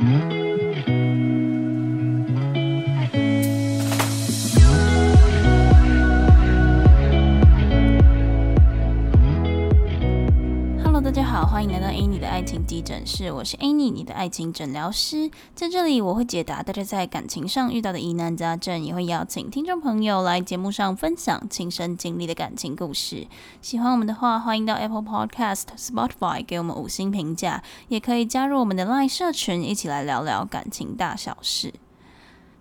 欢爱情急诊室，我是 Annie，你的爱情诊疗师。在这里，我会解答大家在感情上遇到的疑难杂症，也会邀请听众朋友来节目上分享亲身经历的感情故事。喜欢我们的话，欢迎到 Apple Podcast、Spotify 给我们五星评价，也可以加入我们的 Line 社群，一起来聊聊感情大小事。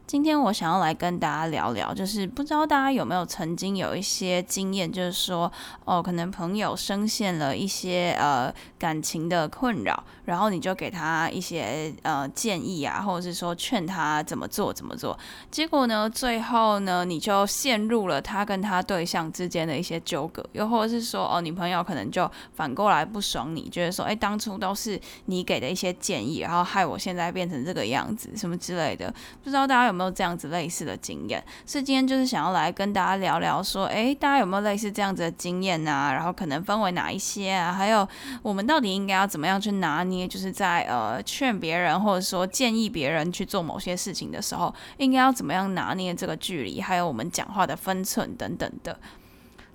今天我想要来跟大家聊聊，就是不知道大家有没有曾经有一些经验，就是说，哦，可能朋友深陷了一些呃感情的困扰，然后你就给他一些呃建议啊，或者是说劝他怎么做怎么做，结果呢，最后呢，你就陷入了他跟他对象之间的一些纠葛，又或者是说，哦，你朋友可能就反过来不爽你，觉得说，哎，当初都是你给的一些建议，然后害我现在变成这个样子，什么之类的，不知道大家有没有。这样子类似的经验，所以今天就是想要来跟大家聊聊，说，哎，大家有没有类似这样子的经验啊？然后可能分为哪一些啊？还有我们到底应该要怎么样去拿捏？也就是在呃劝别人或者说建议别人去做某些事情的时候，应该要怎么样拿捏这个距离？还有我们讲话的分寸等等的。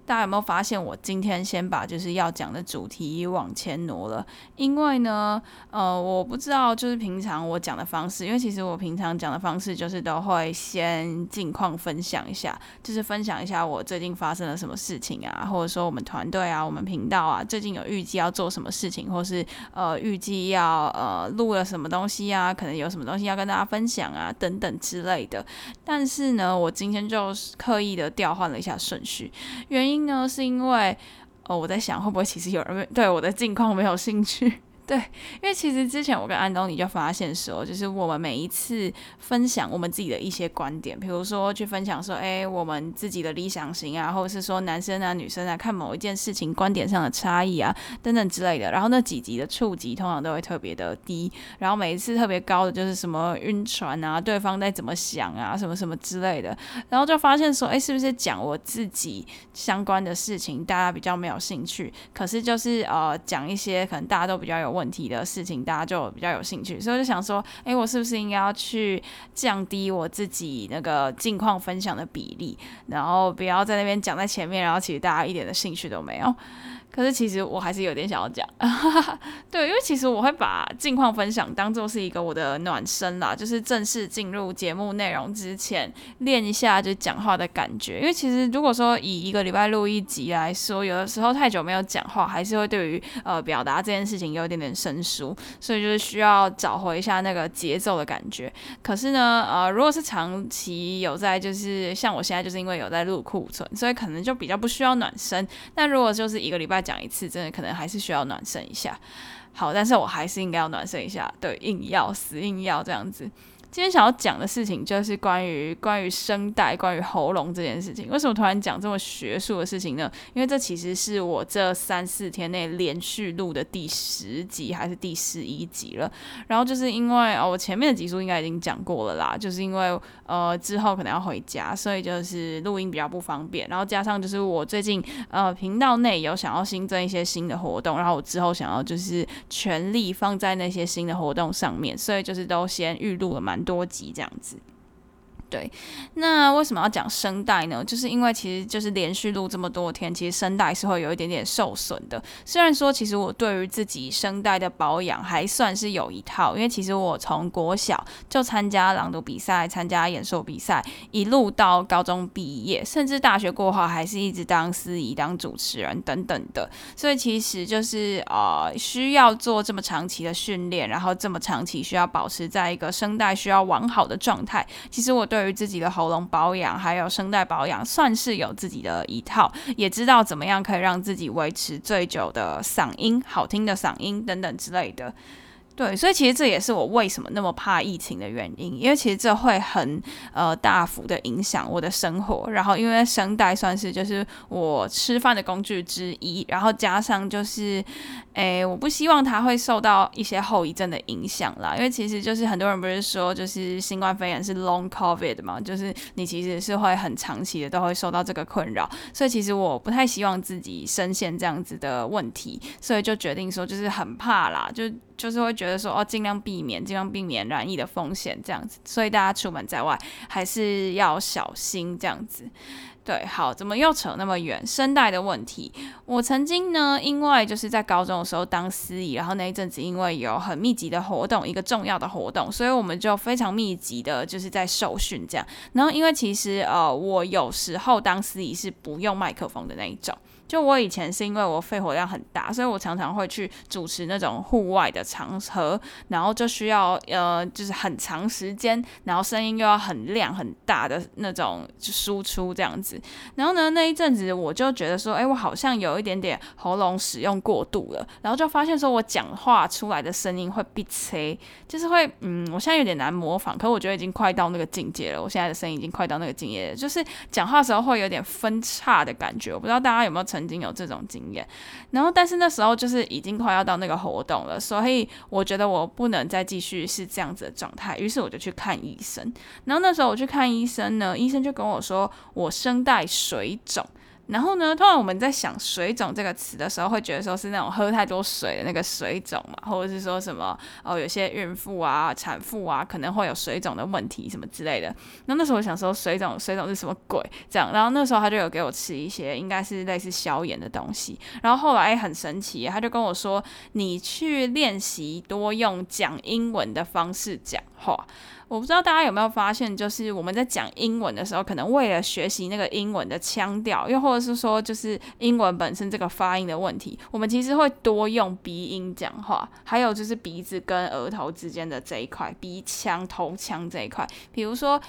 大家有没有发现，我今天先把就是要讲的主题往前挪了？因为呢，呃，我不知道就是平常我讲的方式，因为其实我平常讲的方式就是都会先近况分享一下，就是分享一下我最近发生了什么事情啊，或者说我们团队啊、我们频道啊，最近有预计要做什么事情，或是呃预计要呃录了什么东西啊，可能有什么东西要跟大家分享啊，等等之类的。但是呢，我今天就刻意的调换了一下顺序，原因。因呢，是因为，哦，我在想会不会其实有人对我的近况没有兴趣。对，因为其实之前我跟安东尼就发现说，就是我们每一次分享我们自己的一些观点，比如说去分享说，哎，我们自己的理想型啊，或者是说男生啊、女生啊看某一件事情观点上的差异啊，等等之类的。然后那几集的触及通常都会特别的低，然后每一次特别高的就是什么晕船啊，对方在怎么想啊，什么什么之类的。然后就发现说，哎，是不是讲我自己相关的事情，大家比较没有兴趣？可是就是呃，讲一些可能大家都比较有。问题的事情，大家就比较有兴趣，所以我就想说，诶，我是不是应该要去降低我自己那个近况分享的比例，然后不要在那边讲在前面，然后其实大家一点的兴趣都没有。可是其实我还是有点想要讲，对，因为其实我会把近况分享当做是一个我的暖身啦，就是正式进入节目内容之前练一下就讲话的感觉。因为其实如果说以一个礼拜录一集来说，有的时候太久没有讲话，还是会对于呃表达这件事情有一点点生疏，所以就是需要找回一下那个节奏的感觉。可是呢，呃，如果是长期有在，就是像我现在就是因为有在录库存，所以可能就比较不需要暖身。那如果就是一个礼拜。讲一次，真的可能还是需要暖身一下。好，但是我还是应该要暖身一下，对，硬要死硬要这样子。今天想要讲的事情就是关于关于声带、关于喉咙这件事情。为什么突然讲这么学术的事情呢？因为这其实是我这三四天内连续录的第十集还是第十一集了。然后就是因为哦，我前面的集数应该已经讲过了啦。就是因为呃之后可能要回家，所以就是录音比较不方便。然后加上就是我最近呃频道内有想要新增一些新的活动，然后我之后想要就是全力放在那些新的活动上面，所以就是都先预录了蛮多集这样子。对，那为什么要讲声带呢？就是因为其实就是连续录这么多天，其实声带是会有一点点受损的。虽然说，其实我对于自己声带的保养还算是有一套，因为其实我从国小就参加朗读比赛、参加演说比赛，一路到高中毕业，甚至大学过后还是一直当司仪、当主持人等等的。所以其实就是呃，需要做这么长期的训练，然后这么长期需要保持在一个声带需要完好的状态。其实我对对于自己的喉咙保养，还有声带保养，算是有自己的一套，也知道怎么样可以让自己维持最久的嗓音、好听的嗓音等等之类的。对，所以其实这也是我为什么那么怕疫情的原因，因为其实这会很呃大幅的影响我的生活。然后因为声带算是就是我吃饭的工具之一，然后加上就是，诶，我不希望它会受到一些后遗症的影响啦。因为其实就是很多人不是说就是新冠肺炎是 long covid 嘛，就是你其实是会很长期的都会受到这个困扰。所以其实我不太希望自己深陷这样子的问题，所以就决定说就是很怕啦，就就是会觉得说哦，尽量避免，尽量避免染疫的风险这样子，所以大家出门在外还是要小心这样子。对，好，怎么又扯那么远？声带的问题，我曾经呢，因为就是在高中的时候当司仪，然后那一阵子因为有很密集的活动，一个重要的活动，所以我们就非常密集的，就是在受训这样。然后因为其实呃，我有时候当司仪是不用麦克风的那一种。就我以前是因为我肺活量很大，所以我常常会去主持那种户外的场合，然后就需要呃，就是很长时间，然后声音又要很亮很大的那种输出这样子。然后呢，那一阵子我就觉得说，哎，我好像有一点点喉咙使用过度了，然后就发现说我讲话出来的声音会闭塞，就是会嗯，我现在有点难模仿，可我觉得已经快到那个境界了。我现在的声音已经快到那个境界了，就是讲话的时候会有点分叉的感觉。我不知道大家有没有。曾经有这种经验，然后但是那时候就是已经快要到那个活动了，所以我觉得我不能再继续是这样子的状态，于是我就去看医生。然后那时候我去看医生呢，医生就跟我说我声带水肿。然后呢，通常我们在想“水肿”这个词的时候，会觉得说是那种喝太多水的那个水肿嘛，或者是说什么哦，有些孕妇啊、产妇啊可能会有水肿的问题什么之类的。那那时候我想说，水肿，水肿是什么鬼？这样，然后那时候他就有给我吃一些应该是类似消炎的东西。然后后来很神奇，他就跟我说：“你去练习多用讲英文的方式讲话。”我不知道大家有没有发现，就是我们在讲英文的时候，可能为了学习那个英文的腔调，又或者是说，就是英文本身这个发音的问题，我们其实会多用鼻音讲话，还有就是鼻子跟额头之间的这一块，鼻腔、头腔这一块，比如说。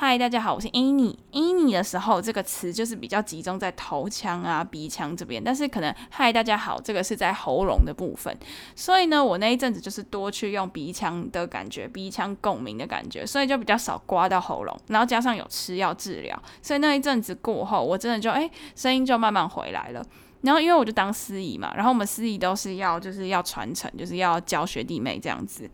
嗨，大家好，我是 Annie。Annie 的时候，这个词就是比较集中在头腔啊、鼻腔这边，但是可能嗨，大家好，这个是在喉咙的部分。所以呢，我那一阵子就是多去用鼻腔的感觉，鼻腔共鸣的感觉，所以就比较少刮到喉咙。然后加上有吃药治疗，所以那一阵子过后，我真的就哎，声音就慢慢回来了。然后因为我就当司仪嘛，然后我们司仪都是要就是要传承，就是要教学弟妹这样子。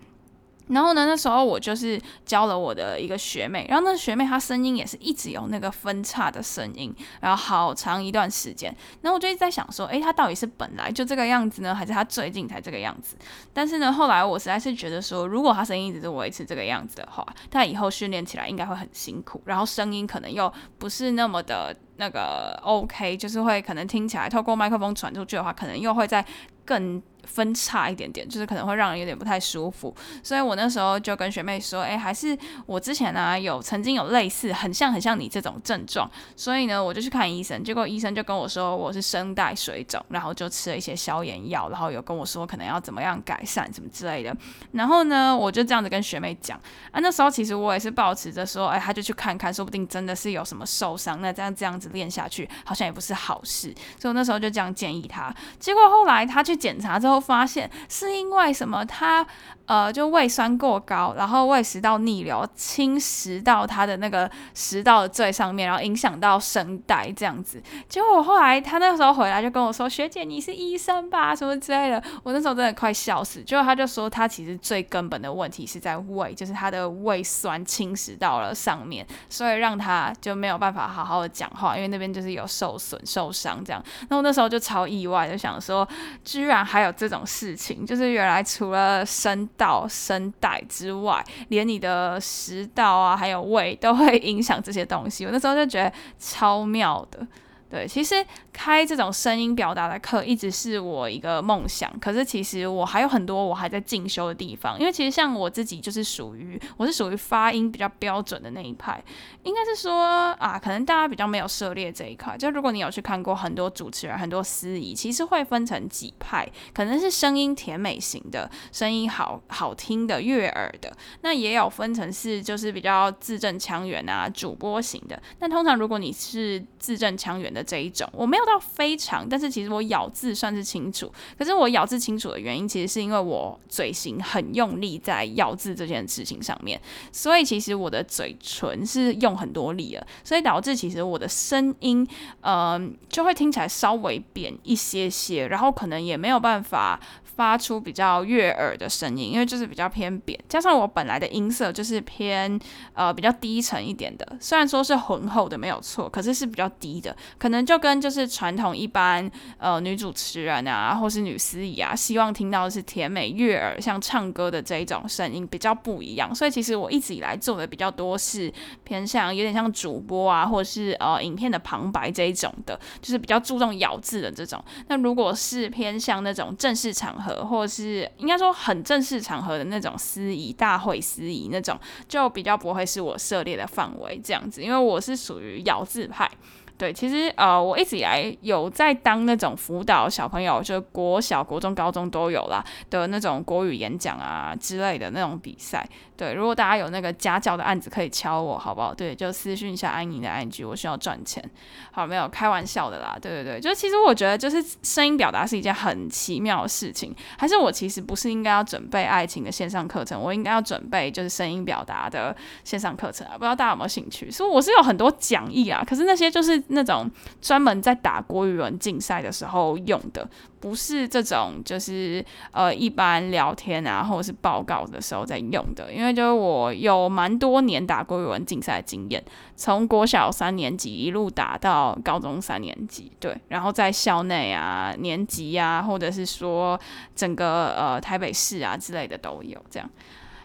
然后呢，那时候我就是教了我的一个学妹，然后那个学妹她声音也是一直有那个分叉的声音，然后好长一段时间。然后我就一直在想说，诶，她到底是本来就这个样子呢，还是她最近才这个样子？但是呢，后来我实在是觉得说，如果她声音一直是维持这个样子的话，她以后训练起来应该会很辛苦，然后声音可能又不是那么的那个 OK，就是会可能听起来透过麦克风传出去的话，可能又会在更。分叉一点点，就是可能会让人有点不太舒服，所以我那时候就跟学妹说，哎，还是我之前呢、有曾经有类似很像很像你这种症状，所以呢我就去看医生，结果医生就跟我说我是声带水肿，然后就吃了一些消炎药，然后有跟我说可能要怎么样改善什么之类的，然后呢我就这样子跟学妹讲，啊那时候其实我也是抱持着说，哎，他就去看看，说不定真的是有什么受伤，那这样这样子练下去好像也不是好事，所以我那时候就这样建议他，结果后来他去检查之后。发现是因为什么？他呃，就胃酸过高，然后胃食道逆流侵蚀到他的那个食道的最上面，然后影响到声带这样子。结果我后来他那时候回来就跟我说：“学姐，你是医生吧？什么之类的。”我那时候真的快笑死。结果他就说他其实最根本的问题是在胃，就是他的胃酸侵蚀到了上面，所以让他就没有办法好好的讲话，因为那边就是有受损受伤这样。那我那时候就超意外，就想说，居然还有这这种事情，就是原来除了声道、声带之外，连你的食道啊，还有胃都会影响这些东西。我那时候就觉得超妙的。对，其实开这种声音表达的课一直是我一个梦想。可是其实我还有很多我还在进修的地方。因为其实像我自己就是属于我是属于发音比较标准的那一派。应该是说啊，可能大家比较没有涉猎这一块。就如果你有去看过很多主持人、很多司仪，其实会分成几派，可能是声音甜美型的，声音好好听的、悦耳的。那也有分成是就是比较字正腔圆啊、主播型的。但通常如果你是字正腔圆的，这一种我没有到非常，但是其实我咬字算是清楚。可是我咬字清楚的原因，其实是因为我嘴型很用力在咬字这件事情上面，所以其实我的嘴唇是用很多力了，所以导致其实我的声音，嗯、呃，就会听起来稍微扁一些些，然后可能也没有办法。发出比较悦耳的声音，因为就是比较偏扁，加上我本来的音色就是偏呃比较低沉一点的，虽然说是浑厚的没有错，可是是比较低的，可能就跟就是传统一般呃女主持人啊，或是女司仪啊，希望听到的是甜美悦耳像唱歌的这一种声音比较不一样。所以其实我一直以来做的比较多是偏向有点像主播啊，或是呃影片的旁白这一种的，就是比较注重咬字的这种。那如果是偏向那种正式场合，或是应该说很正式场合的那种司仪大会司仪那种，就比较不会是我涉猎的范围这样子，因为我是属于咬字派。对，其实呃，我一直以来有在当那种辅导小朋友，就国小、国中、高中都有啦的那种国语演讲啊之类的那种比赛。对，如果大家有那个家教的案子，可以敲我，好不好？对，就私讯一下安妮的 IG，我需要赚钱。好，没有开玩笑的啦。对对对，就其实我觉得，就是声音表达是一件很奇妙的事情。还是我其实不是应该要准备爱情的线上课程，我应该要准备就是声音表达的线上课程啊？不知道大家有没有兴趣？所以我是有很多讲义啊，可是那些就是那种专门在打国语文竞赛的时候用的。不是这种，就是呃，一般聊天啊，或者是报告的时候在用的。因为就是我有蛮多年打国语文竞赛的经验，从国小三年级一路打到高中三年级，对，然后在校内啊、年级啊，或者是说整个呃台北市啊之类的都有。这样，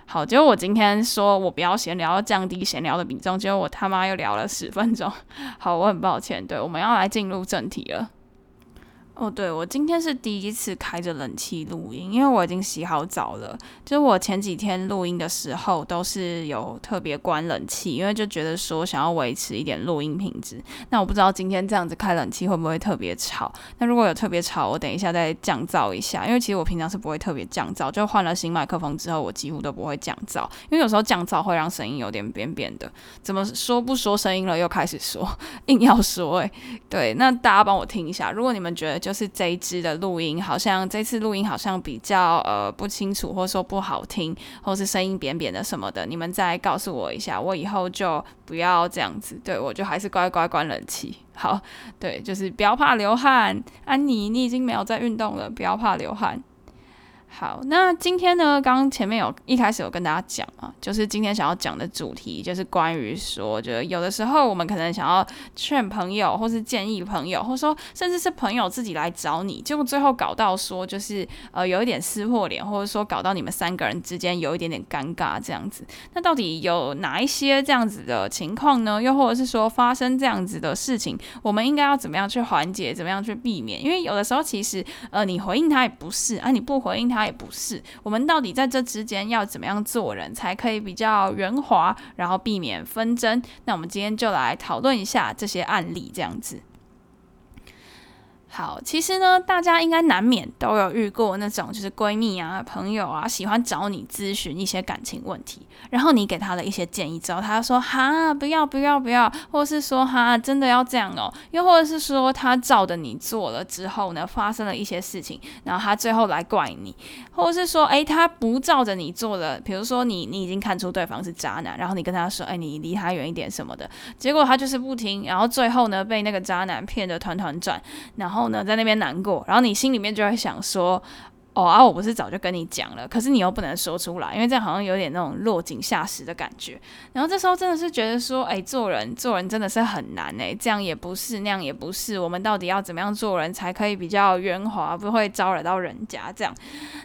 好，结果我今天说我不要闲聊，要降低闲聊的比重，结果我他妈又聊了十分钟。好，我很抱歉。对，我们要来进入正题了。哦，对，我今天是第一次开着冷气录音，因为我已经洗好澡了。就是我前几天录音的时候都是有特别关冷气，因为就觉得说想要维持一点录音品质。那我不知道今天这样子开冷气会不会特别吵？那如果有特别吵，我等一下再降噪一下。因为其实我平常是不会特别降噪，就换了新麦克风之后，我几乎都不会降噪，因为有时候降噪会让声音有点扁扁的。怎么说不说声音了，又开始说，硬要说诶，对，那大家帮我听一下，如果你们觉得就。就是这一支的录音，好像这次录音好像比较呃不清楚，或者说不好听，或是声音扁扁的什么的，你们再告诉我一下，我以后就不要这样子，对，我就还是乖乖关冷气。好，对，就是不要怕流汗，安妮，你已经没有在运动了，不要怕流汗。好，那今天呢，刚前面有一开始有跟大家讲啊，就是今天想要讲的主题就是关于说，就有的时候我们可能想要劝朋友，或是建议朋友，或说甚至是朋友自己来找你，结果最后搞到说就是呃有一点撕破脸，或者说搞到你们三个人之间有一点点尴尬这样子。那到底有哪一些这样子的情况呢？又或者是说发生这样子的事情，我们应该要怎么样去缓解，怎么样去避免？因为有的时候其实呃你回应他也不是啊，你不回应他。他也不是，我们到底在这之间要怎么样做人才可以比较圆滑，然后避免纷争？那我们今天就来讨论一下这些案例，这样子。好，其实呢，大家应该难免都有遇过那种，就是闺蜜啊、朋友啊，喜欢找你咨询一些感情问题，然后你给他的一些建议之后，他说哈，不要不要不要，或是说哈，真的要这样哦，又或者是说他照着你做了之后呢，发生了一些事情，然后他最后来怪你，或者是说，诶，他不照着你做了，比如说你你已经看出对方是渣男，然后你跟他说，诶，你离他远一点什么的，结果他就是不听，然后最后呢，被那个渣男骗得团团转，然后。然后呢，在那边难过，然后你心里面就会想说。哦啊，我不是早就跟你讲了，可是你又不能说出来，因为这样好像有点那种落井下石的感觉。然后这时候真的是觉得说，哎，做人做人真的是很难哎，这样也不是，那样也不是，我们到底要怎么样做人才可以比较圆滑，不会招惹到人家这样？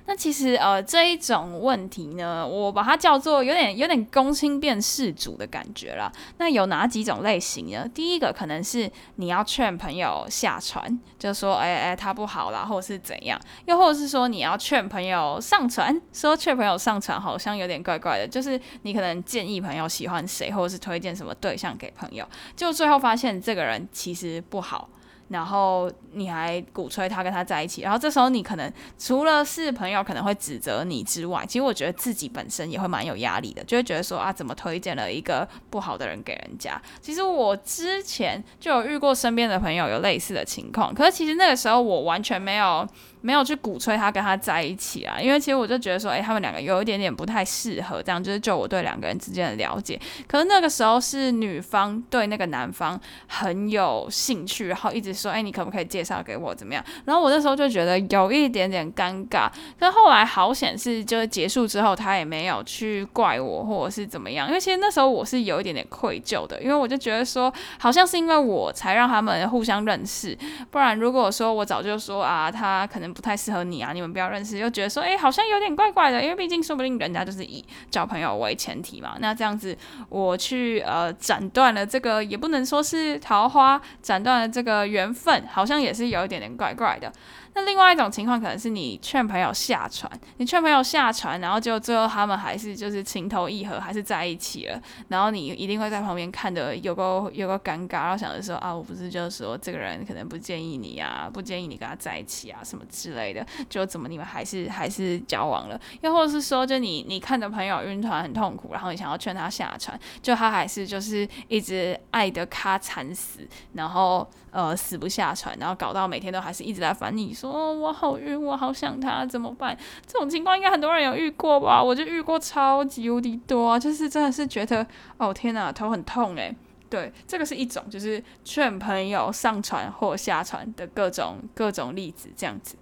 那其实呃这一种问题呢，我把它叫做有点有点公心变事主的感觉啦。那有哪几种类型呢？第一个可能是你要劝朋友下船，就说哎哎他不好啦，或者是怎样，又或者是说。你要劝朋友上传，说劝朋友上传好像有点怪怪的，就是你可能建议朋友喜欢谁，或者是推荐什么对象给朋友，就最后发现这个人其实不好。然后你还鼓吹他跟他在一起，然后这时候你可能除了是朋友可能会指责你之外，其实我觉得自己本身也会蛮有压力的，就会觉得说啊，怎么推荐了一个不好的人给人家？其实我之前就有遇过身边的朋友有类似的情况，可是其实那个时候我完全没有没有去鼓吹他跟他在一起啊，因为其实我就觉得说，哎，他们两个有一点点不太适合，这样就是就我对两个人之间的了解。可是那个时候是女方对那个男方很有兴趣，然后一直说，哎，你可不可以介绍给我怎么样？然后我那时候就觉得有一点点尴尬。但后来好险是就是结束之后，他也没有去怪我或者是怎么样，因为其实那时候我是有一点点愧疚的，因为我就觉得说，好像是因为我才让他们互相认识，不然如果说我早就说啊，他可能不太适合你啊，你们不要认识，又觉得说，哎，好像有点怪怪的，因为毕竟说不定人家就是以交朋友为前提嘛。那这样子我去呃斩断了这个，也不能说是桃花，斩断了这个缘缘分，好像也是有一点点怪怪的。那另外一种情况可能是你劝朋友下船，你劝朋友下船，然后就最后他们还是就是情投意合，还是在一起了，然后你一定会在旁边看的有个有个尴尬，然后想着说啊，我不是就是说这个人可能不建议你啊，不建议你跟他在一起啊，什么之类的，就怎么你们还是还是交往了，又或者是说就你你看着朋友晕船很痛苦，然后你想要劝他下船，就他还是就是一直爱得他惨死，然后。呃，死不下船，然后搞到每天都还是一直在烦你，说我好晕，我好想他，怎么办？这种情况应该很多人有遇过吧？我就遇过超级无敌多啊，就是真的是觉得，哦天哪，头很痛诶。对，这个是一种，就是劝朋友上船或下船的各种各种例子，这样子。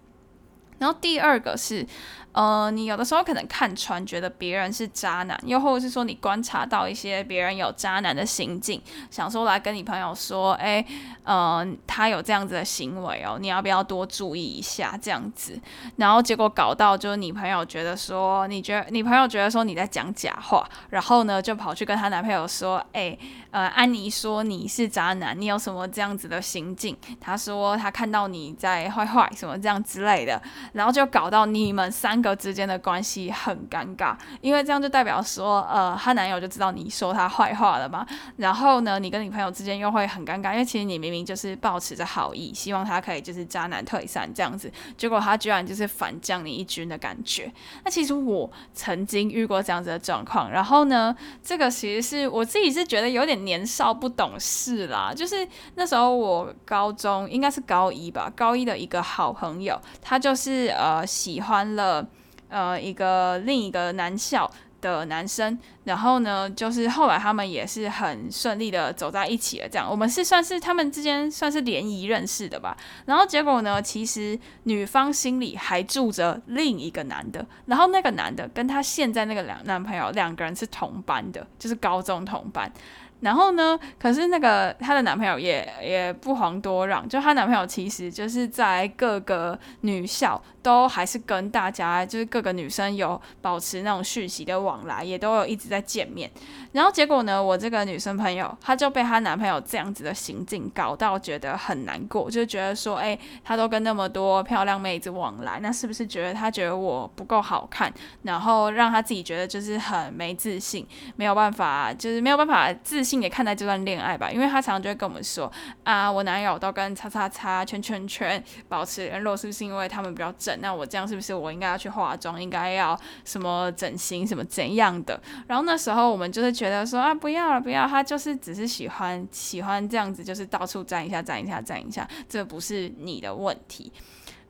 然后第二个是，呃，你有的时候可能看穿，觉得别人是渣男，又或者是说你观察到一些别人有渣男的行径，想说来跟你朋友说，哎，呃，他有这样子的行为哦，你要不要多注意一下这样子？然后结果搞到就是你朋友觉得说，你觉得你朋友觉得说你在讲假话，然后呢就跑去跟她男朋友说，哎，呃，安妮说你是渣男，你有什么这样子的行径？他说他看到你在坏坏什么这样之类的。然后就搞到你们三个之间的关系很尴尬，因为这样就代表说，呃，她男友就知道你说她坏话了嘛。然后呢，你跟你朋友之间又会很尴尬，因为其实你明明就是抱持着好意，希望他可以就是渣男退散这样子，结果他居然就是反将你一军的感觉。那其实我曾经遇过这样子的状况，然后呢，这个其实是我自己是觉得有点年少不懂事啦，就是那时候我高中应该是高一吧，高一的一个好朋友，他就是。是呃喜欢了呃一个另一个男校的男生，然后呢，就是后来他们也是很顺利的走在一起了。这样，我们是算是他们之间算是联谊认识的吧。然后结果呢，其实女方心里还住着另一个男的，然后那个男的跟他现在那个两男朋友两个人是同班的，就是高中同班。然后呢，可是那个她的男朋友也也不遑多让，就她男朋友其实就是在各个女校都还是跟大家就是各个女生有保持那种讯息的往来，也都有一直在见面。然后结果呢，我这个女生朋友她就被她男朋友这样子的行径搞到觉得很难过，就觉得说，哎，她都跟那么多漂亮妹子往来，那是不是觉得她觉得我不够好看，然后让她自己觉得就是很没自信，没有办法，就是没有办法自信。性也看待这段恋爱吧，因为他常常就会跟我们说啊，我男友都跟叉叉叉圈圈圈保持联络，是不是因为他们比较正？那我这样是不是我应该要去化妆，应该要什么整形什么怎样的？然后那时候我们就是觉得说啊，不要了，不要，他就是只是喜欢喜欢这样子，就是到处沾一下沾一下沾一下，这不是你的问题。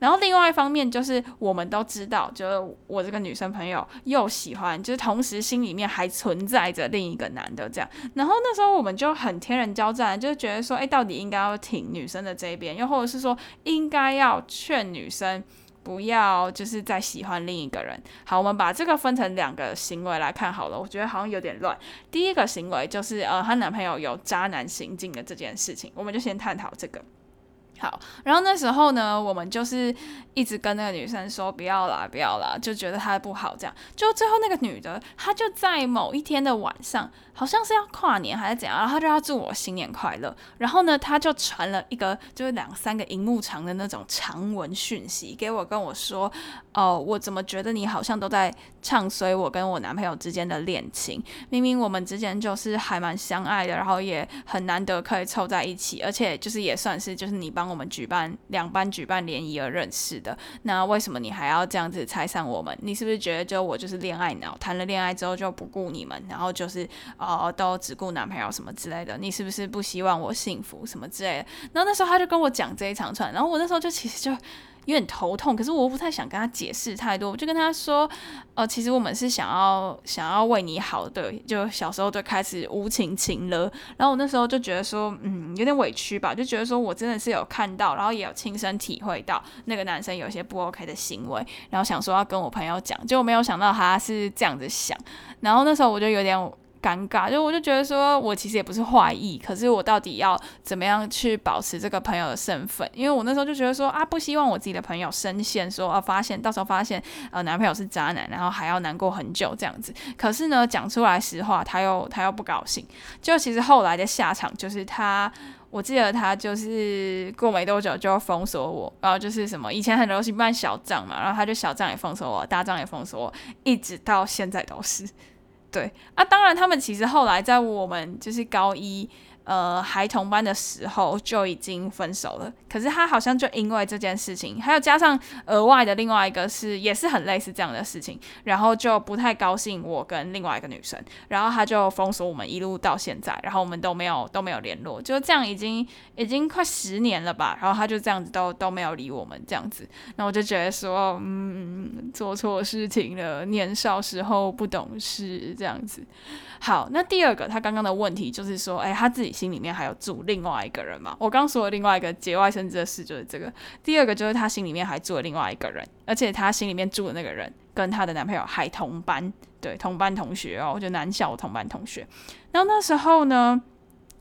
然后另外一方面就是，我们都知道，就是我这个女生朋友又喜欢，就是同时心里面还存在着另一个男的这样。然后那时候我们就很天人交战，就是觉得说，哎，到底应该要挺女生的这一边，又或者是说，应该要劝女生不要就是再喜欢另一个人。好，我们把这个分成两个行为来看好了，我觉得好像有点乱。第一个行为就是，呃，她男朋友有渣男行径的这件事情，我们就先探讨这个。好，然后那时候呢，我们就是一直跟那个女生说不要啦，不要啦，就觉得她不好，这样。就最后那个女的，她就在某一天的晚上，好像是要跨年还是怎样，然后她就要祝我新年快乐。然后呢，她就传了一个就是两三个荧幕长的那种长文讯息给我，跟我说，哦，我怎么觉得你好像都在唱衰我跟我男朋友之间的恋情？明明我们之间就是还蛮相爱的，然后也很难得可以凑在一起，而且就是也算是就是你帮。帮我们举办两班举办联谊而认识的，那为什么你还要这样子拆散我们？你是不是觉得就我就是恋爱脑，谈了恋爱之后就不顾你们，然后就是哦都只顾男朋友什么之类的？你是不是不希望我幸福什么之类的？然后那时候他就跟我讲这一长串，然后我那时候就其实就有点头痛，可是我不太想跟他解释太多，我就跟他说，呃，其实我们是想要想要为你好的，就小时候就开始无情情了。然后我那时候就觉得说，嗯，有点委屈吧，就觉得说我真的是有看到，然后也有亲身体会到那个男生有些不 OK 的行为，然后想说要跟我朋友讲，结果没有想到他是这样子想，然后那时候我就有点。尴尬，就我就觉得说，我其实也不是坏意，可是我到底要怎么样去保持这个朋友的身份？因为我那时候就觉得说啊，不希望我自己的朋友深陷，说啊，发现到时候发现呃男朋友是渣男，然后还要难过很久这样子。可是呢，讲出来实话，他又他又不高兴。就其实后来的下场就是他，我记得他就是过没多久就封锁我，然后就是什么以前很流行办小账嘛，然后他就小账也封锁我，大账也封锁我，一直到现在都是。对啊，当然，他们其实后来在我们就是高一。呃，还同班的时候就已经分手了。可是他好像就因为这件事情，还有加上额外的另外一个是，也是很类似这样的事情，然后就不太高兴我跟另外一个女生，然后他就封锁我们一路到现在，然后我们都没有都没有联络，就这样已经已经快十年了吧。然后他就这样子都都没有理我们这样子，那我就觉得说，嗯，做错事情了，年少时候不懂事这样子。好，那第二个他刚刚的问题就是说，哎，他自己。心里面还有住另外一个人嘛？我刚说的另外一个节外生枝的事就是这个。第二个就是她心里面还住了另外一个人，而且她心里面住的那个人跟她的男朋友还同班，对，同班同学哦，就男校同班同学。然后那时候呢，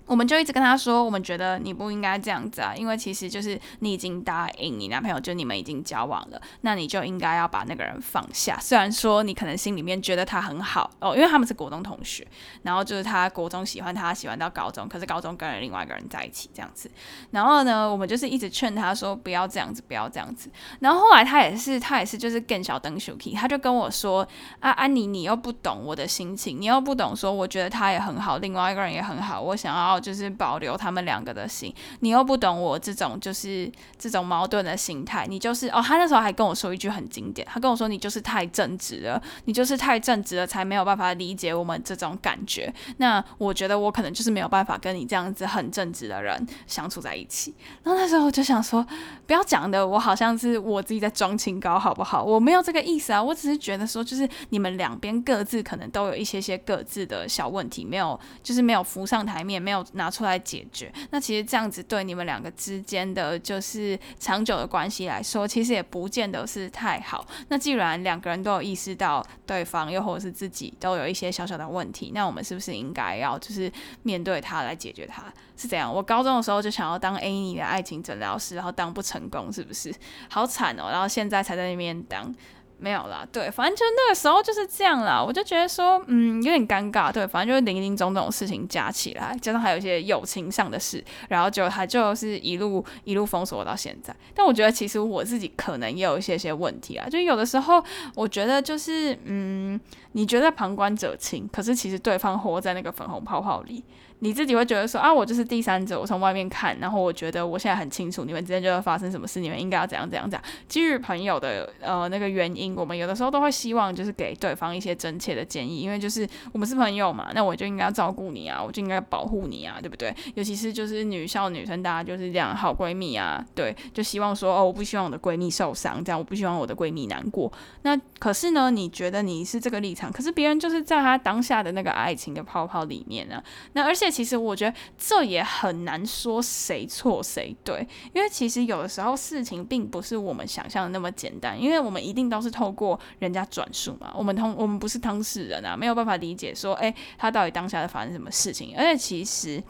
我们就一直跟他说，我们觉得你不应该这样子啊，因为其实就是你已经答应你男朋友，就你们已经交往了，那你就应该要把那个人放下。虽然说你可能心里面觉得他很好哦，因为他们是国中同学，然后就是他国中喜欢他，喜欢到高中，可是高中跟了另外一个人在一起这样子。然后呢，我们就是一直劝他说不要这样子，不要这样子。然后后来他也是，他也是就是更小灯 Suki，他就跟我说啊，安妮，你又不懂我的心情，你又不懂说我觉得他也很好，另外一个人也很好，我想要。就是保留他们两个的心，你又不懂我这种就是这种矛盾的心态，你就是哦，他那时候还跟我说一句很经典，他跟我说，你就是太正直了，你就是太正直了，才没有办法理解我们这种感觉。那我觉得我可能就是没有办法跟你这样子很正直的人相处在一起。然后那时候我就想说，不要讲的我好像是我自己在装清高，好不好？我没有这个意思啊，我只是觉得说，就是你们两边各自可能都有一些些各自的小问题，没有就是没有浮上台面，没有。拿出来解决，那其实这样子对你们两个之间的就是长久的关系来说，其实也不见得是太好。那既然两个人都有意识到对方，又或者是自己都有一些小小的问题，那我们是不是应该要就是面对他来解决他？是这样。我高中的时候就想要当 Any 的爱情诊疗师，然后当不成功，是不是？好惨哦！然后现在才在那边当。没有啦，对，反正就那个时候就是这样啦。我就觉得说，嗯，有点尴尬，对，反正就是零零总总的事情加起来，加上还有一些友情上的事，然后就他就是一路一路封锁到现在。但我觉得其实我自己可能也有一些些问题啊，就有的时候我觉得就是，嗯，你觉得旁观者清，可是其实对方活在那个粉红泡泡里。你自己会觉得说啊，我就是第三者，我从外面看，然后我觉得我现在很清楚你们之间就会发生什么事，你们应该要怎样怎样怎样。基于朋友的呃那个原因，我们有的时候都会希望就是给对方一些真切的建议，因为就是我们是朋友嘛，那我就应该要照顾你啊，我就应该保护你啊，对不对？尤其是就是女校女生，大家就是这样好闺蜜啊，对，就希望说哦，我不希望我的闺蜜受伤，这样我不希望我的闺蜜难过。那可是呢，你觉得你是这个立场，可是别人就是在他当下的那个爱情的泡泡里面啊，那而且。其实我觉得这也很难说谁错谁对，因为其实有的时候事情并不是我们想象的那么简单，因为我们一定都是透过人家转述嘛，我们通我们不是当事人啊，没有办法理解说，诶，他到底当下在发生什么事情，而且其实。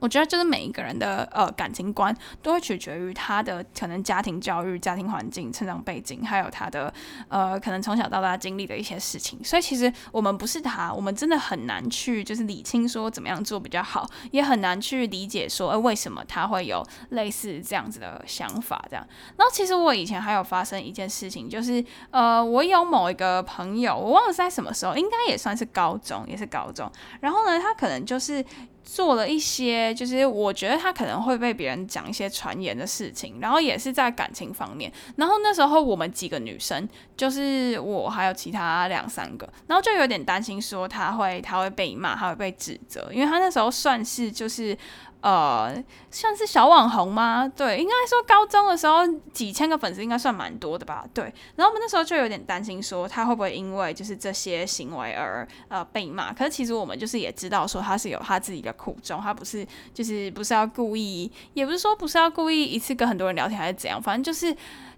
我觉得就是每一个人的呃感情观都会取决于他的可能家庭教育、家庭环境、成长背景，还有他的呃可能从小到大经历的一些事情。所以其实我们不是他，我们真的很难去就是理清说怎么样做比较好，也很难去理解说诶为什么他会有类似这样子的想法这样。然后其实我以前还有发生一件事情，就是呃我有某一个朋友，我忘了在什么时候，应该也算是高中，也是高中。然后呢，他可能就是。做了一些，就是我觉得他可能会被别人讲一些传言的事情，然后也是在感情方面。然后那时候我们几个女生，就是我还有其他两三个，然后就有点担心说他会他会被骂，他会被指责，因为他那时候算是就是。呃，像是小网红吗？对，应该说高中的时候几千个粉丝应该算蛮多的吧。对，然后我们那时候就有点担心说他会不会因为就是这些行为而呃被骂。可是其实我们就是也知道说他是有他自己的苦衷，他不是就是不是要故意，也不是说不是要故意一次跟很多人聊天还是怎样，反正就是。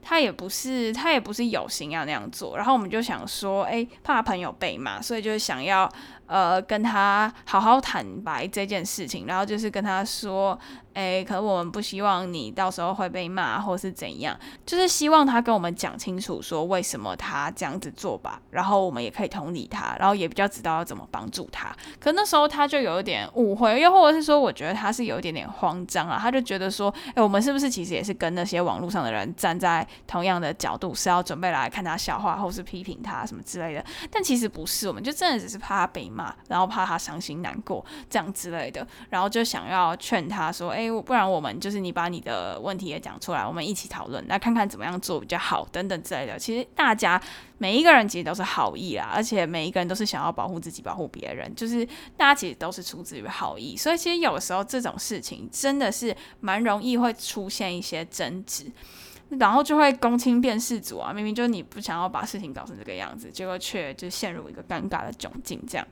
他也不是，他也不是有心要那样做，然后我们就想说，哎、怕朋友被骂，所以就是想要，呃，跟他好好坦白这件事情，然后就是跟他说。诶，可能我们不希望你到时候会被骂，或是怎样，就是希望他跟我们讲清楚，说为什么他这样子做吧，然后我们也可以同理他，然后也比较知道要怎么帮助他。可那时候他就有一点误会，又或者是说，我觉得他是有一点点慌张啊，他就觉得说，诶，我们是不是其实也是跟那些网络上的人站在同样的角度，是要准备来看他笑话，或是批评他什么之类的？但其实不是，我们就真的只是怕他被骂，然后怕他伤心难过这样之类的，然后就想要劝他说，哎诶。不然我们就是你把你的问题也讲出来，我们一起讨论，来看看怎么样做比较好，等等之类的。其实大家每一个人其实都是好意啦，而且每一个人都是想要保护自己、保护别人，就是大家其实都是出自于好意。所以其实有时候这种事情真的是蛮容易会出现一些争执，然后就会公亲变世主啊。明明就是你不想要把事情搞成这个样子，结果却就陷入一个尴尬的窘境，这样。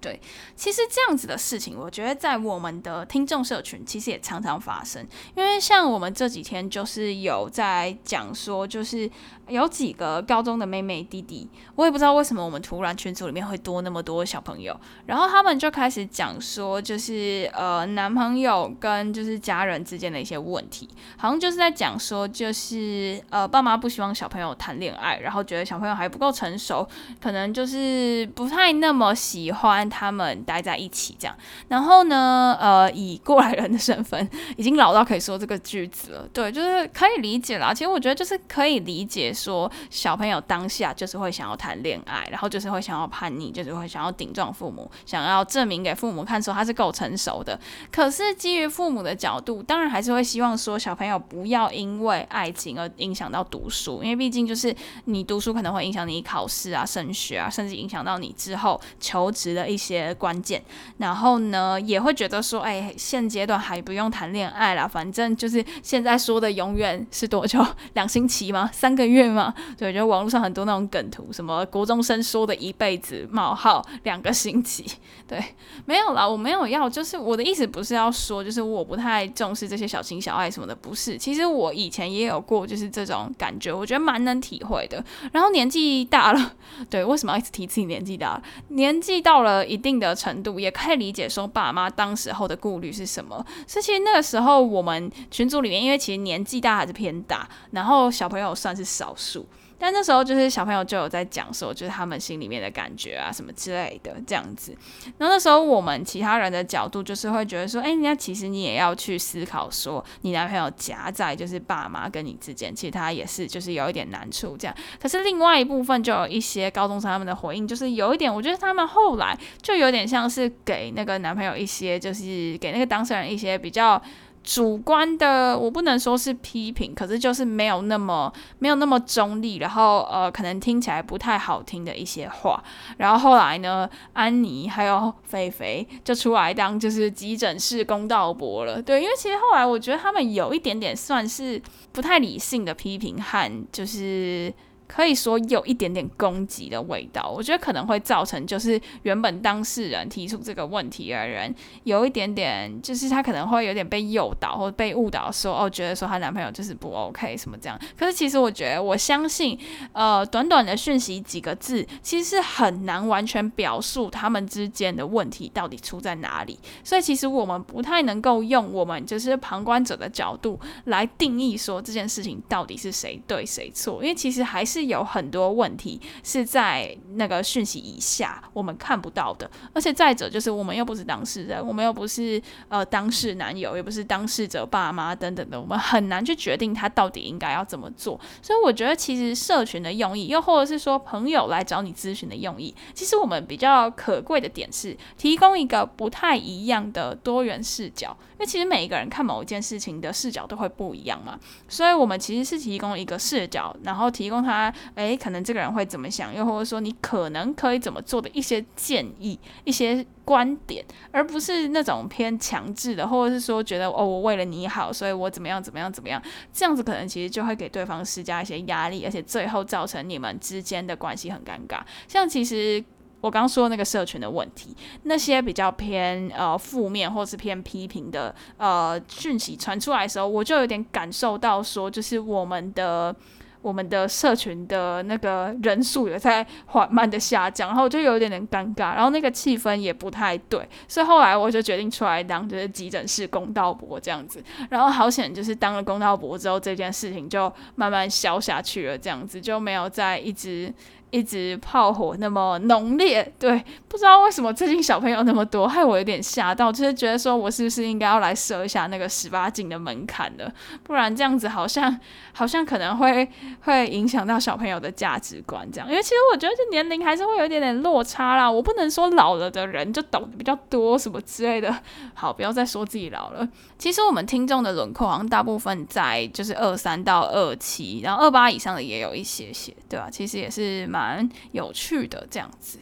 对，其实这样子的事情，我觉得在我们的听众社群其实也常常发生。因为像我们这几天就是有在讲说，就是有几个高中的妹妹弟弟，我也不知道为什么我们突然群组里面会多那么多小朋友，然后他们就开始讲说，就是呃男朋友跟就是家人之间的一些问题，好像就是在讲说，就是呃爸妈不希望小朋友谈恋爱，然后觉得小朋友还不够成熟，可能就是不太那么喜欢。他们待在一起这样，然后呢，呃，以过来人的身份，已经老到可以说这个句子了。对，就是可以理解啦。其实我觉得就是可以理解，说小朋友当下就是会想要谈恋爱，然后就是会想要叛逆，就是会想要顶撞父母，想要证明给父母看，说他是够成熟的。可是基于父母的角度，当然还是会希望说小朋友不要因为爱情而影响到读书，因为毕竟就是你读书可能会影响你考试啊、升学啊，甚至影响到你之后求职的一些。些关键，然后呢，也会觉得说，哎，现阶段还不用谈恋爱啦，反正就是现在说的永远是多久？两星期吗？三个月吗？对，就网络上很多那种梗图，什么国中生说的一辈子冒号两个星期，对，没有啦，我没有要，就是我的意思不是要说，就是我不太重视这些小情小爱什么的，不是。其实我以前也有过，就是这种感觉，我觉得蛮能体会的。然后年纪大了，对，为什么要一直提自己年纪大了？年纪到了一。定的程度也可以理解，说爸妈当时候的顾虑是什么。所以其实那个时候我们群组里面，因为其实年纪大还是偏大，然后小朋友算是少数。但那时候就是小朋友就有在讲说，就是他们心里面的感觉啊什么之类的这样子。然后那时候我们其他人的角度就是会觉得说，哎，那其实你也要去思考说，你男朋友夹在就是爸妈跟你之间，其实他也是就是有一点难处这样。可是另外一部分就有一些高中生他们的回应，就是有一点，我觉得他们后来就有点像是给那个男朋友一些，就是给那个当事人一些比较。主观的，我不能说是批评，可是就是没有那么没有那么中立，然后呃，可能听起来不太好听的一些话。然后后来呢，安妮还有菲菲就出来当就是急诊室公道伯了。对，因为其实后来我觉得他们有一点点算是不太理性的批评和就是。可以说有一点点攻击的味道，我觉得可能会造成就是原本当事人提出这个问题的人有一点点，就是他可能会有点被诱导或被误导，说哦，觉得说她男朋友就是不 OK 什么这样。可是其实我觉得，我相信，呃，短短的讯息几个字，其实是很难完全表述他们之间的问题到底出在哪里。所以其实我们不太能够用我们就是旁观者的角度来定义说这件事情到底是谁对谁错，因为其实还是。是有很多问题是在那个讯息以下，我们看不到的。而且再者，就是我们又不是当事人，我们又不是呃当事男友，也不是当事者爸妈等等的，我们很难去决定他到底应该要怎么做。所以我觉得，其实社群的用意，又或者是说朋友来找你咨询的用意，其实我们比较可贵的点是提供一个不太一样的多元视角。因为其实每一个人看某一件事情的视角都会不一样嘛，所以我们其实是提供一个视角，然后提供他。他，诶，可能这个人会怎么想，又或者说你可能可以怎么做的一些建议、一些观点，而不是那种偏强制的，或者是说觉得哦，我为了你好，所以我怎么样怎么样怎么样，这样子可能其实就会给对方施加一些压力，而且最后造成你们之间的关系很尴尬。像其实。我刚刚说那个社群的问题，那些比较偏呃负面或是偏批评的呃讯息传出来的时候，我就有点感受到说，就是我们的我们的社群的那个人数也在缓慢的下降，然后就有点点尴尬，然后那个气氛也不太对，所以后来我就决定出来当就是急诊室公道伯这样子，然后好险就是当了公道伯之后，这件事情就慢慢消下去了，这样子就没有再一直。一直炮火那么浓烈，对，不知道为什么最近小朋友那么多，害我有点吓到，就是觉得说我是不是应该要来设一下那个十八禁的门槛了，不然这样子好像 好像可能会会影响到小朋友的价值观，这样，因为其实我觉得这年龄还是会有一点点落差啦，我不能说老了的人就懂得比较多什么之类的，好，不要再说自己老了。其实我们听众的轮廓好像大部分在就是二三到二七，然后二八以上的也有一些些，对吧、其实也是蛮。蛮有趣的这样子，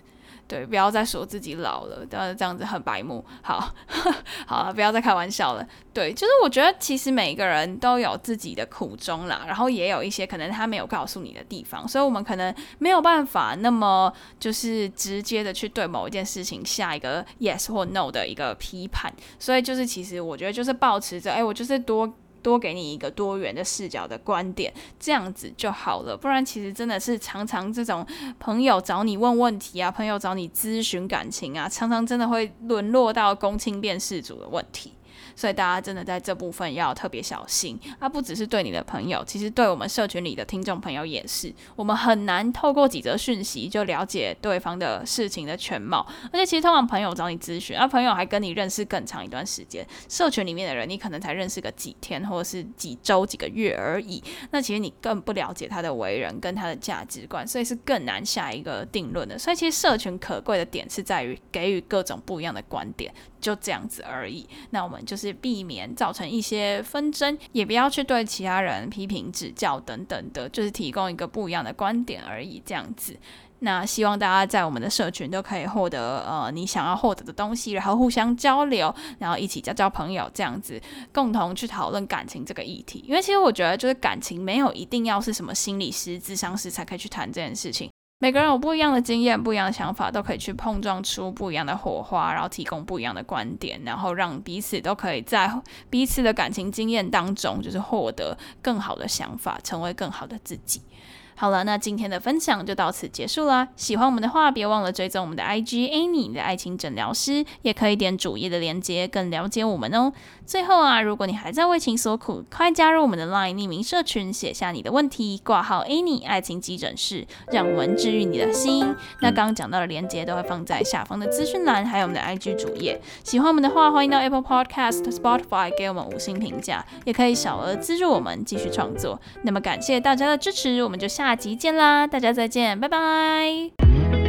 对，不要再说自己老了，但是这样子很白目。好，好了，不要再开玩笑了。对，就是我觉得其实每个人都有自己的苦衷啦，然后也有一些可能他没有告诉你的地方，所以我们可能没有办法那么就是直接的去对某一件事情下一个 yes 或 no 的一个批判。所以就是其实我觉得就是保持着，哎，我就是多。多给你一个多元的视角的观点，这样子就好了。不然，其实真的是常常这种朋友找你问问题啊，朋友找你咨询感情啊，常常真的会沦落到公亲变事主的问题。所以大家真的在这部分要特别小心，它不只是对你的朋友，其实对我们社群里的听众朋友也是。我们很难透过几则讯息就了解对方的事情的全貌，而且其实通常朋友找你咨询，而朋友还跟你认识更长一段时间，社群里面的人你可能才认识个几天或者是几周几个月而已，那其实你更不了解他的为人跟他的价值观，所以是更难下一个定论的。所以其实社群可贵的点是在于给予各种不一样的观点。就这样子而已。那我们就是避免造成一些纷争，也不要去对其他人批评指教等等的，就是提供一个不一样的观点而已。这样子，那希望大家在我们的社群都可以获得呃你想要获得的东西，然后互相交流，然后一起交交朋友，这样子共同去讨论感情这个议题。因为其实我觉得，就是感情没有一定要是什么心理师、智商师才可以去谈这件事情。每个人有不一样的经验、不一样的想法，都可以去碰撞出不一样的火花，然后提供不一样的观点，然后让彼此都可以在彼此的感情经验当中，就是获得更好的想法，成为更好的自己。好了，那今天的分享就到此结束啦。喜欢我们的话，别忘了追踪我们的 IG Annie 的爱情诊疗师，也可以点主页的链接，更了解我们哦。最后啊，如果你还在为情所苦，快加入我们的 LINE 匿名社群，写下你的问题，挂号 Annie 爱情急诊室，让我们治愈你的心。那刚刚讲到的链接都会放在下方的资讯栏，还有我们的 IG 主页。喜欢我们的话，欢迎到 Apple Podcast、Spotify 给我们五星评价，也可以小额资助我们继续创作。那么感谢大家的支持，我们就下。下集见啦，大家再见，拜拜。